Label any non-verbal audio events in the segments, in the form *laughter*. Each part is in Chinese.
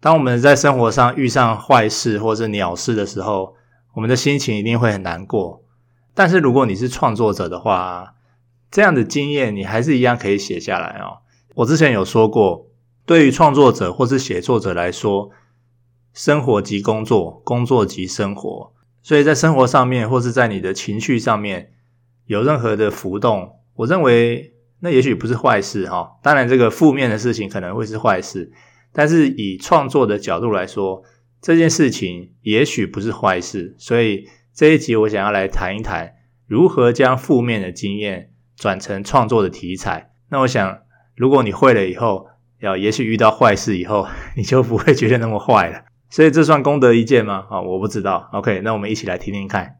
当我们在生活上遇上坏事或是鸟事的时候，我们的心情一定会很难过。但是如果你是创作者的话，这样的经验你还是一样可以写下来哦。我之前有说过，对于创作者或是写作者来说，生活即工作，工作即生活。所以在生活上面或是在你的情绪上面有任何的浮动，我认为那也许不是坏事哈。当然，这个负面的事情可能会是坏事。但是以创作的角度来说，这件事情也许不是坏事，所以这一集我想要来谈一谈如何将负面的经验转成创作的题材。那我想，如果你会了以后，要也许遇到坏事以后，*laughs* 你就不会觉得那么坏了。所以这算功德一件吗？啊，我不知道。OK，那我们一起来听听看。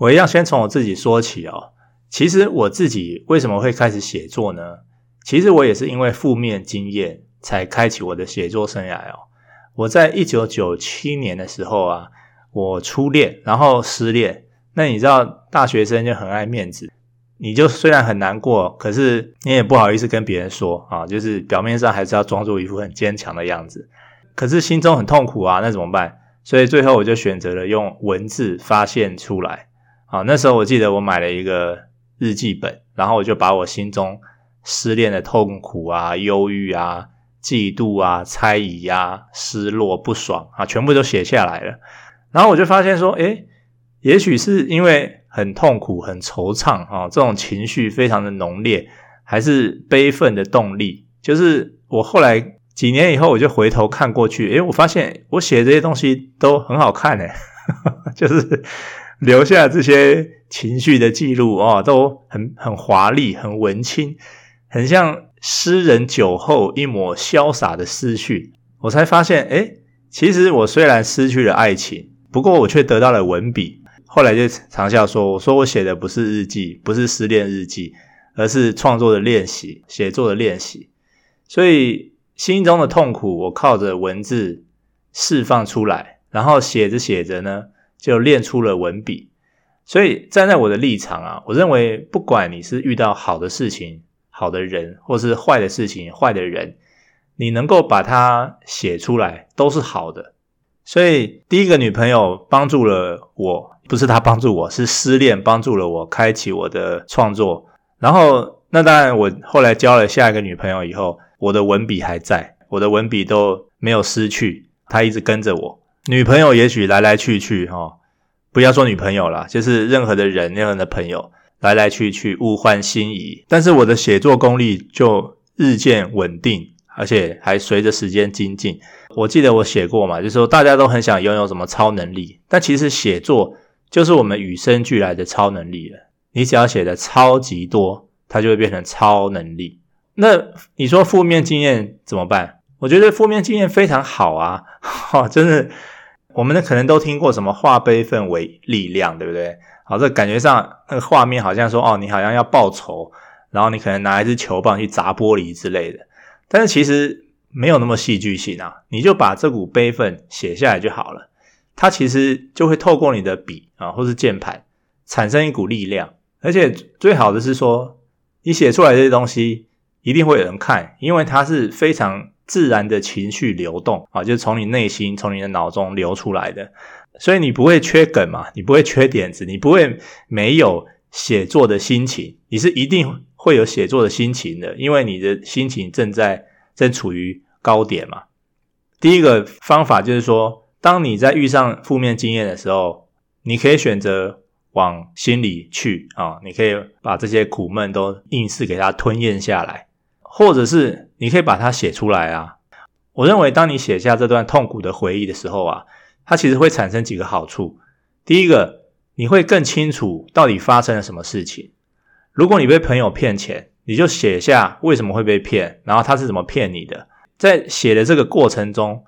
我一样先从我自己说起哦。其实我自己为什么会开始写作呢？其实我也是因为负面经验才开启我的写作生涯哦。我在一九九七年的时候啊，我初恋，然后失恋。那你知道大学生就很爱面子，你就虽然很难过，可是你也不好意思跟别人说啊，就是表面上还是要装作一副很坚强的样子，可是心中很痛苦啊，那怎么办？所以最后我就选择了用文字发泄出来。啊，那时候我记得我买了一个日记本，然后我就把我心中失恋的痛苦啊、忧郁啊、嫉妒啊、猜疑啊、失落、不爽啊，全部都写下来了。然后我就发现说，诶，也许是因为很痛苦、很惆怅啊，这种情绪非常的浓烈，还是悲愤的动力。就是我后来几年以后，我就回头看过去，诶，我发现我写这些东西都很好看诶，*laughs* 就是。留下这些情绪的记录哦，都很很华丽，很文青，很像诗人酒后一抹潇洒的思绪。我才发现，诶，其实我虽然失去了爱情，不过我却得到了文笔。后来就常笑说，我说我写的不是日记，不是失恋日记，而是创作的练习，写作的练习。所以心中的痛苦，我靠着文字释放出来，然后写着写着呢。就练出了文笔，所以站在我的立场啊，我认为不管你是遇到好的事情、好的人，或是坏的事情、坏的人，你能够把它写出来都是好的。所以第一个女朋友帮助了我，不是她帮助我，是失恋帮助了我开启我的创作。然后那当然，我后来交了下一个女朋友以后，我的文笔还在，我的文笔都没有失去，她一直跟着我。女朋友也许来来去去哈，不要说女朋友啦，就是任何的人、任何的朋友来来去去，物换星移。但是我的写作功力就日渐稳定，而且还随着时间精进。我记得我写过嘛，就是说大家都很想拥有什么超能力，但其实写作就是我们与生俱来的超能力了。你只要写的超级多，它就会变成超能力。那你说负面经验怎么办？我觉得负面经验非常好啊，哈，*laughs* 真的，我们呢可能都听过什么化悲愤为力量，对不对？好，这感觉上那个画面好像说，哦，你好像要报仇，然后你可能拿一支球棒去砸玻璃之类的，但是其实没有那么戏剧性啊，你就把这股悲愤写下来就好了，它其实就会透过你的笔啊，或是键盘产生一股力量，而且最好的是说，你写出来这些东西一定会有人看，因为它是非常。自然的情绪流动啊，就是从你内心、从你的脑中流出来的，所以你不会缺梗嘛，你不会缺点子，你不会没有写作的心情，你是一定会有写作的心情的，因为你的心情正在正处于高点嘛。第一个方法就是说，当你在遇上负面经验的时候，你可以选择往心里去啊，你可以把这些苦闷都硬是给它吞咽下来。或者是你可以把它写出来啊。我认为，当你写下这段痛苦的回忆的时候啊，它其实会产生几个好处。第一个，你会更清楚到底发生了什么事情。如果你被朋友骗钱，你就写下为什么会被骗，然后他是怎么骗你的。在写的这个过程中，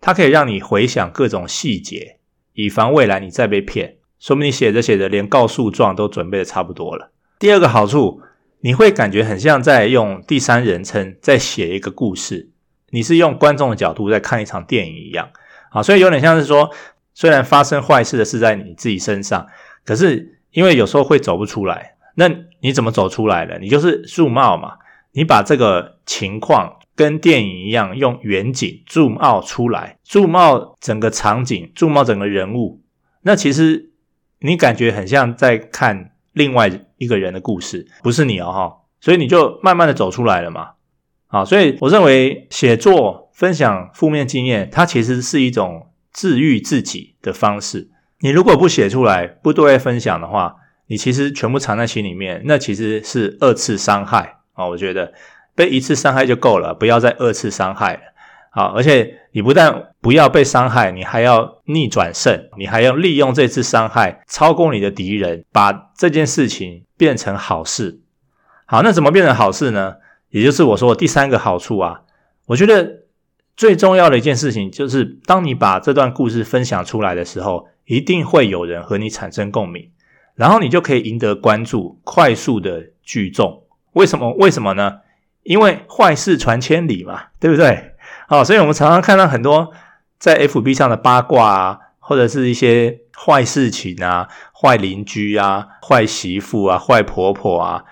它可以让你回想各种细节，以防未来你再被骗。说明你写着写着，连告诉状都准备的差不多了。第二个好处。你会感觉很像在用第三人称在写一个故事，你是用观众的角度在看一场电影一样啊，所以有点像是说，虽然发生坏事的是在你自己身上，可是因为有时候会走不出来，那你怎么走出来了？你就是 zoom out 嘛，你把这个情况跟电影一样，用远景 zoom out 出来，zoom out 整个场景，zoom out 整个人物，那其实你感觉很像在看另外一个人的故事，不是你哦哈，所以你就慢慢的走出来了嘛。啊，所以我认为写作分享负面经验，它其实是一种治愈自己的方式。你如果不写出来，不对外分享的话，你其实全部藏在心里面，那其实是二次伤害啊。我觉得被一次伤害就够了，不要再二次伤害了。好，而且你不但不要被伤害，你还要逆转胜，你还要利用这次伤害超过你的敌人，把这件事情变成好事。好，那怎么变成好事呢？也就是我说的第三个好处啊，我觉得最重要的一件事情就是，当你把这段故事分享出来的时候，一定会有人和你产生共鸣，然后你就可以赢得关注，快速的聚众。为什么？为什么呢？因为坏事传千里嘛，对不对？好，所以我们常常看到很多在 FB 上的八卦啊，或者是一些坏事情啊，坏邻居啊，坏媳妇啊，坏婆婆啊。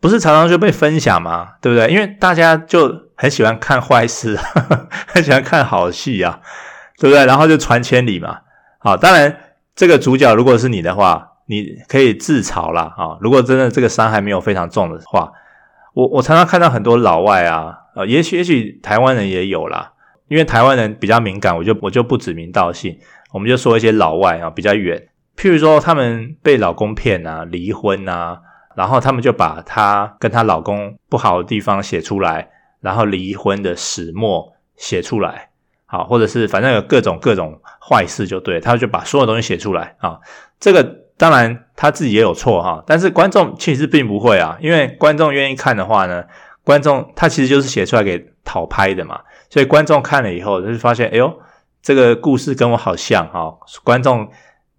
不是常常就被分享吗？对不对？因为大家就很喜欢看坏事，呵呵，很喜欢看好戏啊，对不对？然后就传千里嘛。好，当然这个主角如果是你的话，你可以自嘲啦。啊。如果真的这个伤害没有非常重的话，我我常常看到很多老外啊，呃，也许也许台湾人也有啦，因为台湾人比较敏感，我就我就不指名道姓，我们就说一些老外啊比较远，譬如说他们被老公骗啊，离婚啊。然后他们就把她跟她老公不好的地方写出来，然后离婚的始末写出来，好，或者是反正有各种各种坏事就对，他就把所有东西写出来啊。这个当然他自己也有错哈，但是观众其实并不会啊，因为观众愿意看的话呢，观众他其实就是写出来给讨拍的嘛，所以观众看了以后就发现，哎呦，这个故事跟我好像哈，观众。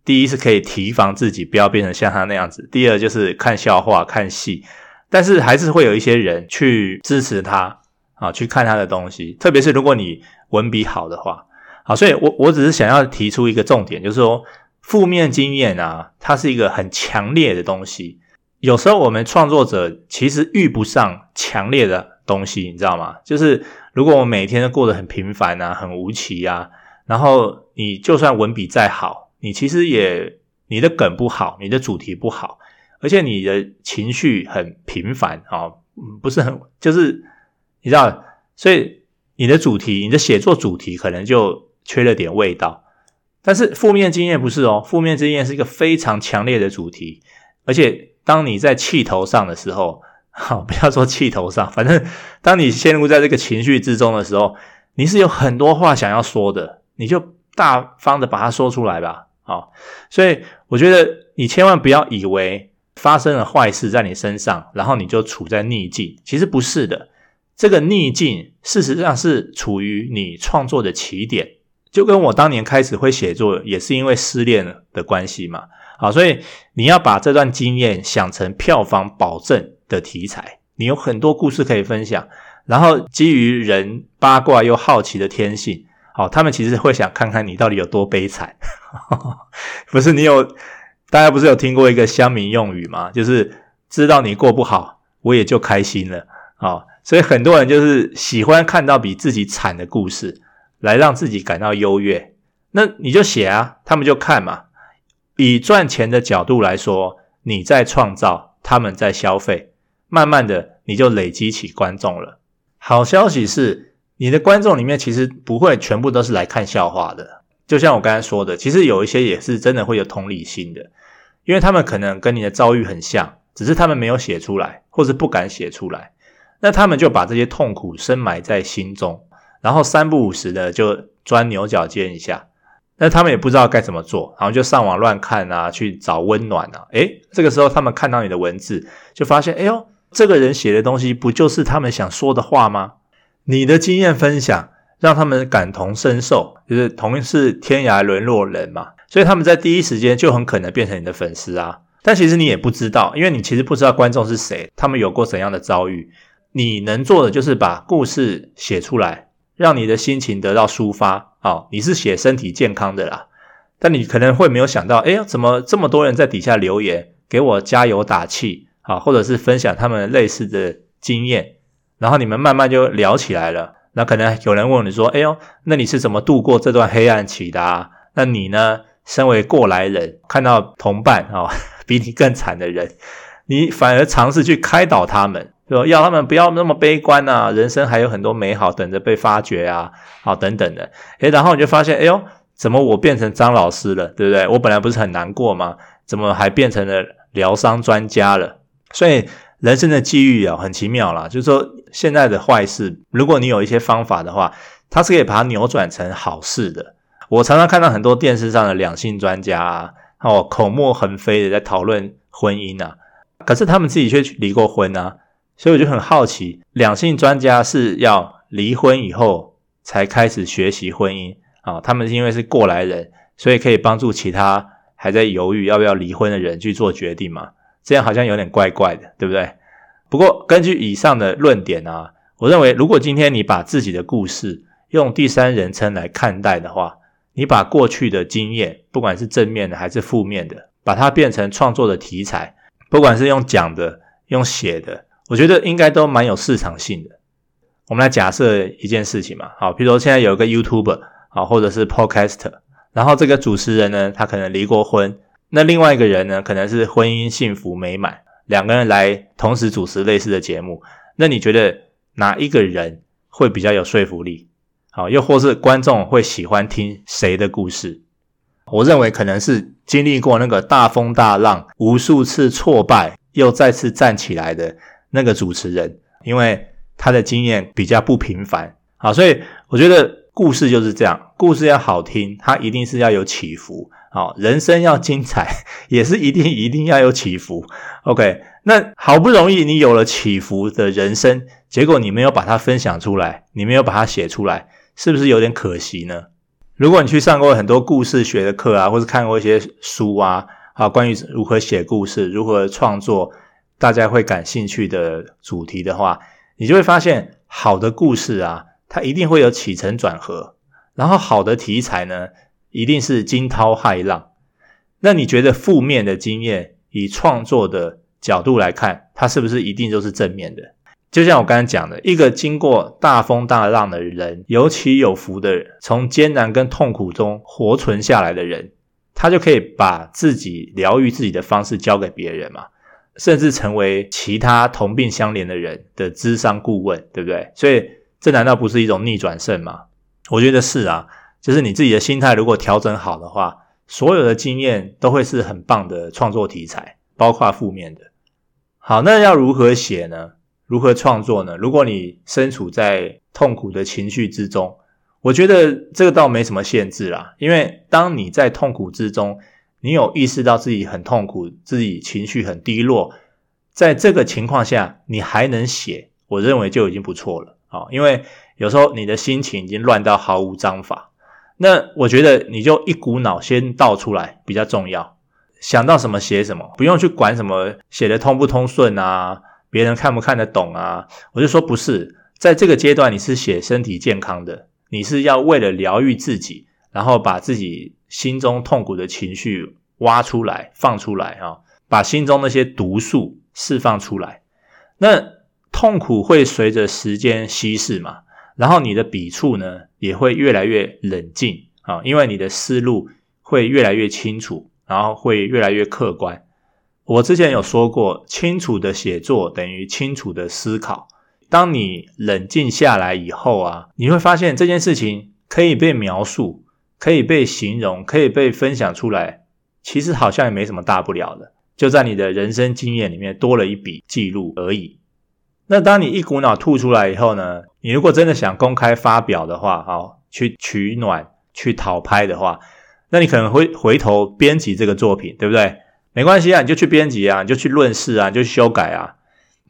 第一是可以提防自己不要变成像他那样子，第二就是看笑话、看戏，但是还是会有一些人去支持他啊，去看他的东西。特别是如果你文笔好的话，好，所以我我只是想要提出一个重点，就是说负面经验啊，它是一个很强烈的东西。有时候我们创作者其实遇不上强烈的东西，你知道吗？就是如果我每天都过得很平凡啊，很无奇啊，然后你就算文笔再好。你其实也，你的梗不好，你的主题不好，而且你的情绪很平凡啊，不是很，就是你知道，所以你的主题，你的写作主题可能就缺了点味道。但是负面经验不是哦，负面经验是一个非常强烈的主题，而且当你在气头上的时候，*laughs* 好，不要说气头上，反正当你陷入在这个情绪之中的时候，你是有很多话想要说的，你就大方的把它说出来吧。好，所以我觉得你千万不要以为发生了坏事在你身上，然后你就处在逆境。其实不是的，这个逆境事实上是处于你创作的起点。就跟我当年开始会写作，也是因为失恋的关系嘛。好，所以你要把这段经验想成票房保证的题材，你有很多故事可以分享。然后基于人八卦又好奇的天性。好，他们其实会想看看你到底有多悲惨，*laughs* 不是？你有大家不是有听过一个乡民用语吗？就是知道你过不好，我也就开心了。好，所以很多人就是喜欢看到比自己惨的故事，来让自己感到优越。那你就写啊，他们就看嘛。以赚钱的角度来说，你在创造，他们在消费，慢慢的你就累积起观众了。好消息是。你的观众里面其实不会全部都是来看笑话的，就像我刚才说的，其实有一些也是真的会有同理心的，因为他们可能跟你的遭遇很像，只是他们没有写出来，或是不敢写出来，那他们就把这些痛苦深埋在心中，然后三不五时的就钻牛角尖一下，那他们也不知道该怎么做，然后就上网乱看啊，去找温暖啊，诶，这个时候他们看到你的文字，就发现，哎呦，这个人写的东西不就是他们想说的话吗？你的经验分享让他们感同身受，就是同是天涯沦落人嘛，所以他们在第一时间就很可能变成你的粉丝啊。但其实你也不知道，因为你其实不知道观众是谁，他们有过怎样的遭遇。你能做的就是把故事写出来，让你的心情得到抒发。哦，你是写身体健康的啦，但你可能会没有想到，哎呀，怎么这么多人在底下留言给我加油打气啊，或者是分享他们类似的经验，然后你们慢慢就聊起来了。那可能有人问你说，哎呦，那你是怎么度过这段黑暗期的啊？那你呢？身为过来人，看到同伴啊、哦、*laughs* 比你更惨的人，你反而尝试去开导他们，说要他们不要那么悲观啊，人生还有很多美好等着被发掘啊，好、等等的。诶，然后你就发现，哎呦，怎么我变成张老师了，对不对？我本来不是很难过吗？怎么还变成了疗伤专家了？所以人生的际遇啊，很奇妙啦。就是说，现在的坏事，如果你有一些方法的话，它是可以把它扭转成好事的。我常常看到很多电视上的两性专家啊，哦，口沫横飞的在讨论婚姻啊，可是他们自己却离过婚啊，所以我就很好奇，两性专家是要离婚以后才开始学习婚姻啊？他们是因为是过来人，所以可以帮助其他还在犹豫要不要离婚的人去做决定嘛？这样好像有点怪怪的，对不对？不过根据以上的论点啊，我认为如果今天你把自己的故事用第三人称来看待的话，你把过去的经验，不管是正面的还是负面的，把它变成创作的题材，不管是用讲的、用写的，我觉得应该都蛮有市场性的。我们来假设一件事情嘛，好，比如说现在有一个 YouTuber 啊，或者是 Podcaster，然后这个主持人呢，他可能离过婚，那另外一个人呢，可能是婚姻幸福美满，两个人来同时主持类似的节目，那你觉得哪一个人会比较有说服力？好，又或是观众会喜欢听谁的故事？我认为可能是经历过那个大风大浪、无数次挫败又再次站起来的那个主持人，因为他的经验比较不平凡。好，所以我觉得故事就是这样，故事要好听，它一定是要有起伏。好，人生要精彩，也是一定一定要有起伏。OK，那好不容易你有了起伏的人生，结果你没有把它分享出来，你没有把它写出来。是不是有点可惜呢？如果你去上过很多故事学的课啊，或是看过一些书啊，啊，关于如何写故事、如何创作，大家会感兴趣的主题的话，你就会发现，好的故事啊，它一定会有起承转合，然后好的题材呢，一定是惊涛骇浪。那你觉得负面的经验，以创作的角度来看，它是不是一定都是正面的？就像我刚才讲的，一个经过大风大浪的人，有起有伏的人，从艰难跟痛苦中活存下来的人，他就可以把自己疗愈自己的方式交给别人嘛，甚至成为其他同病相怜的人的智商顾问，对不对？所以这难道不是一种逆转胜吗？我觉得是啊，就是你自己的心态如果调整好的话，所有的经验都会是很棒的创作题材，包括负面的。好，那要如何写呢？如何创作呢？如果你身处在痛苦的情绪之中，我觉得这个倒没什么限制啦。因为当你在痛苦之中，你有意识到自己很痛苦，自己情绪很低落，在这个情况下，你还能写，我认为就已经不错了啊。因为有时候你的心情已经乱到毫无章法，那我觉得你就一股脑先倒出来比较重要，想到什么写什么，不用去管什么写得通不通顺啊。别人看不看得懂啊？我就说不是，在这个阶段你是写身体健康的，你是要为了疗愈自己，然后把自己心中痛苦的情绪挖出来、放出来啊，把心中那些毒素释放出来。那痛苦会随着时间稀释嘛，然后你的笔触呢也会越来越冷静啊，因为你的思路会越来越清楚，然后会越来越客观。我之前有说过，清楚的写作等于清楚的思考。当你冷静下来以后啊，你会发现这件事情可以被描述，可以被形容，可以被分享出来，其实好像也没什么大不了的，就在你的人生经验里面多了一笔记录而已。那当你一股脑吐出来以后呢，你如果真的想公开发表的话，好，去取暖，去讨拍的话，那你可能会回头编辑这个作品，对不对？没关系啊，你就去编辑啊，你就去论事啊，你就修改啊，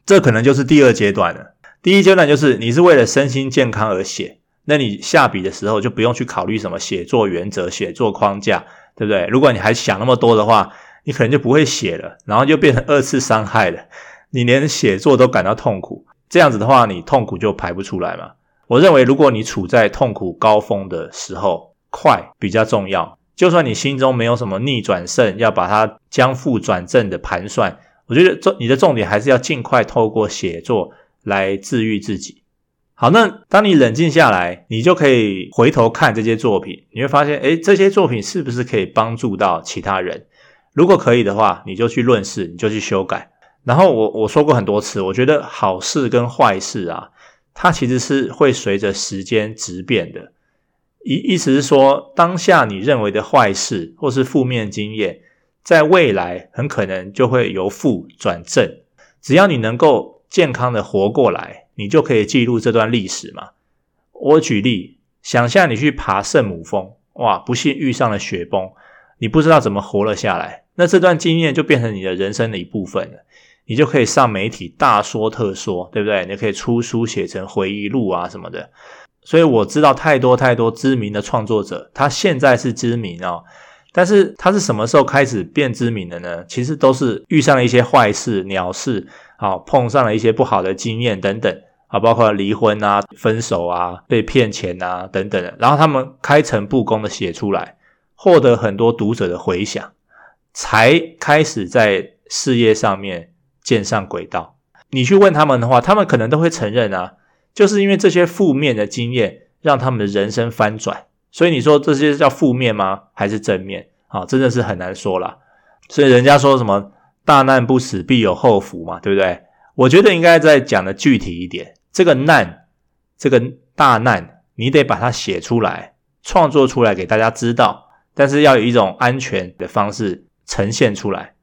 这可能就是第二阶段了。第一阶段就是你是为了身心健康而写，那你下笔的时候就不用去考虑什么写作原则、写作框架，对不对？如果你还想那么多的话，你可能就不会写了，然后就变成二次伤害了。你连写作都感到痛苦，这样子的话，你痛苦就排不出来嘛。我认为，如果你处在痛苦高峰的时候，快比较重要。就算你心中没有什么逆转胜，要把它将负转正的盘算，我觉得重你的重点还是要尽快透过写作来治愈自己。好，那当你冷静下来，你就可以回头看这些作品，你会发现，诶，这些作品是不是可以帮助到其他人？如果可以的话，你就去论事，你就去修改。然后我我说过很多次，我觉得好事跟坏事啊，它其实是会随着时间质变的。意意思是说，当下你认为的坏事或是负面经验，在未来很可能就会由负转正。只要你能够健康的活过来，你就可以记录这段历史嘛。我举例，想象你去爬圣母峰，哇，不幸遇上了雪崩，你不知道怎么活了下来，那这段经验就变成你的人生的一部分了，你就可以上媒体大说特说，对不对？你可以出书写成回忆录啊什么的。所以我知道太多太多知名的创作者，他现在是知名哦，但是他是什么时候开始变知名的呢？其实都是遇上了一些坏事、鸟事，啊，碰上了一些不好的经验等等啊，包括离婚啊、分手啊、被骗钱啊等等的，然后他们开诚布公的写出来，获得很多读者的回响，才开始在事业上面建上轨道。你去问他们的话，他们可能都会承认啊。就是因为这些负面的经验，让他们的人生翻转。所以你说这些叫负面吗？还是正面？啊，真的是很难说啦。所以人家说什么“大难不死，必有后福”嘛，对不对？我觉得应该再讲的具体一点。这个难，这个大难，你得把它写出来，创作出来给大家知道。但是要有一种安全的方式呈现出来。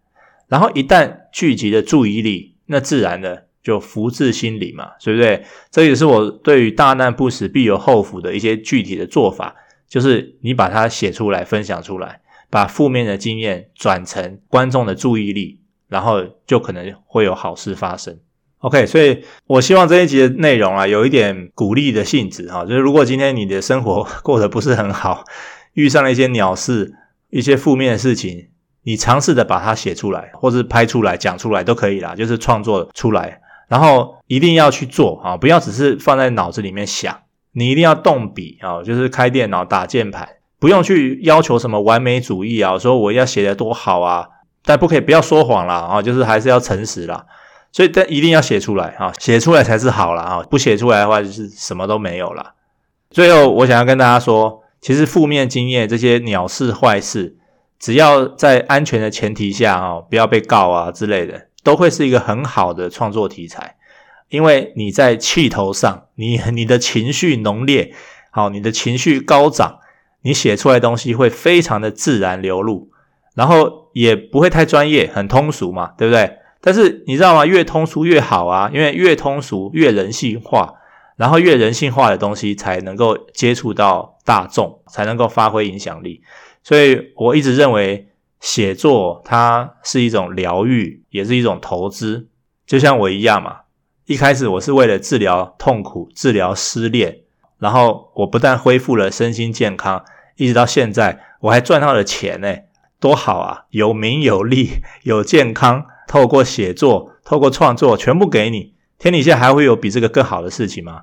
然后一旦聚集的注意力，那自然的。就福至心灵嘛，对不对？这也是我对于大难不死必有后福的一些具体的做法，就是你把它写出来，分享出来，把负面的经验转成观众的注意力，然后就可能会有好事发生。OK，所以我希望这一集的内容啊，有一点鼓励的性质哈，就是如果今天你的生活 *laughs* 过得不是很好，遇上了一些鸟事、一些负面的事情，你尝试的把它写出来，或是拍出来、讲出来都可以啦，就是创作出来。然后一定要去做啊，不要只是放在脑子里面想，你一定要动笔啊，就是开电脑打键盘，不用去要求什么完美主义啊，说我要写得多好啊，但不可以不要说谎啦啊，就是还是要诚实啦，所以但一定要写出来啊，写出来才是好啦啊，不写出来的话就是什么都没有啦。最后我想要跟大家说，其实负面经验这些鸟事坏事，只要在安全的前提下啊，不要被告啊之类的。都会是一个很好的创作题材，因为你在气头上，你你的情绪浓烈，好，你的情绪高涨，你写出来东西会非常的自然流露，然后也不会太专业，很通俗嘛，对不对？但是你知道吗？越通俗越好啊，因为越通俗越人性化，然后越人性化的东西才能够接触到大众，才能够发挥影响力。所以我一直认为。写作它是一种疗愈，也是一种投资，就像我一样嘛。一开始我是为了治疗痛苦、治疗失恋，然后我不但恢复了身心健康，一直到现在我还赚到了钱呢，多好啊！有名有利有健康，透过写作、透过创作，全部给你，天底下还会有比这个更好的事情吗？